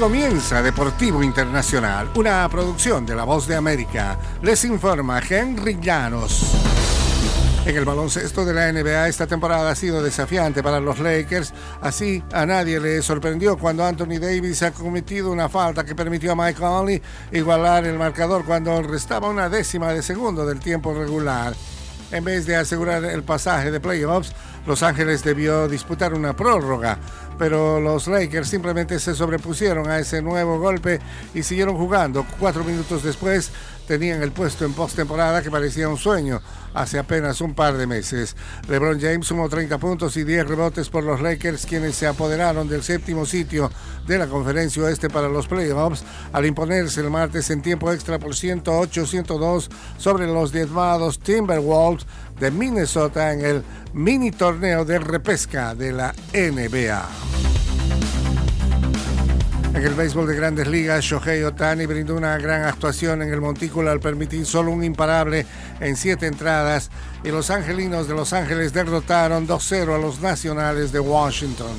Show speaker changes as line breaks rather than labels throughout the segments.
comienza Deportivo Internacional, una producción de La Voz de América. Les informa Henry Llanos. En el baloncesto de la NBA esta temporada ha sido desafiante para los Lakers. Así a nadie le sorprendió cuando Anthony Davis ha cometido una falta que permitió a Mike Conley igualar el marcador cuando restaba una décima de segundo del tiempo regular. En vez de asegurar el pasaje de playoffs, Los Ángeles debió disputar una prórroga pero los Lakers simplemente se sobrepusieron a ese nuevo golpe y siguieron jugando. Cuatro minutos después tenían el puesto en postemporada que parecía un sueño hace apenas un par de meses. LeBron James sumó 30 puntos y 10 rebotes por los Lakers, quienes se apoderaron del séptimo sitio de la conferencia oeste para los playoffs al imponerse el martes en tiempo extra por 108-102 sobre los diezmados Timberwolves de Minnesota en el mini torneo de repesca de la NBA. En el béisbol de grandes ligas, Shohei Otani brindó una gran actuación en el montículo al permitir solo un imparable en siete entradas y los angelinos de Los Ángeles derrotaron 2-0 a los nacionales de Washington.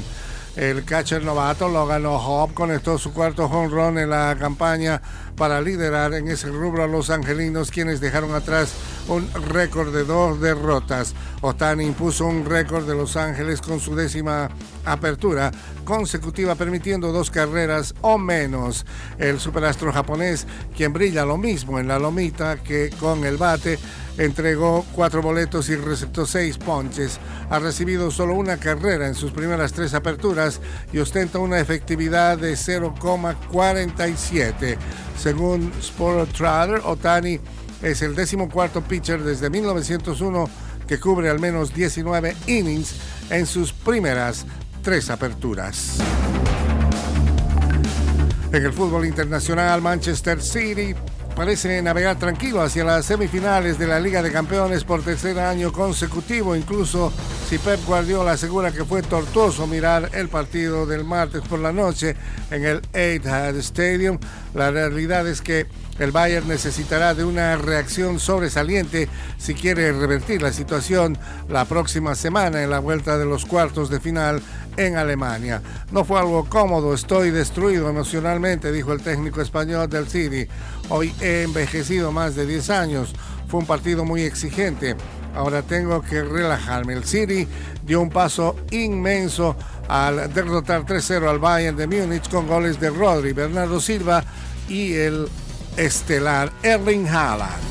El catcher novato Logan O'Hoppe conectó su cuarto home run en la campaña para liderar en ese rubro a los angelinos, quienes dejaron atrás un récord de dos derrotas. Otani impuso un récord de Los Ángeles con su décima apertura consecutiva, permitiendo dos carreras o menos. El superastro japonés, quien brilla lo mismo en la lomita que con el bate, entregó cuatro boletos y receptó seis ponches. Ha recibido solo una carrera en sus primeras tres aperturas y ostenta una efectividad de 0,47. Según Sport Trader, Otani es el décimo cuarto pitcher desde 1901 que cubre al menos 19 innings en sus primeras tres aperturas. En el fútbol internacional, Manchester City parece navegar tranquilo hacia las semifinales de la Liga de Campeones por tercer año consecutivo, incluso si Pep Guardiola asegura que fue tortuoso mirar el partido del martes por la noche en el Etihad Stadium. La realidad es que el Bayern necesitará de una reacción sobresaliente si quiere revertir la situación la próxima semana en la vuelta de los cuartos de final en Alemania. No fue algo cómodo, estoy destruido emocionalmente, dijo el técnico español del City. Hoy he envejecido más de 10 años. Fue un partido muy exigente. Ahora tengo que relajarme. El City dio un paso inmenso al derrotar 3-0 al Bayern de Múnich con goles de Rodri, Bernardo Silva y el estelar Erling Haaland.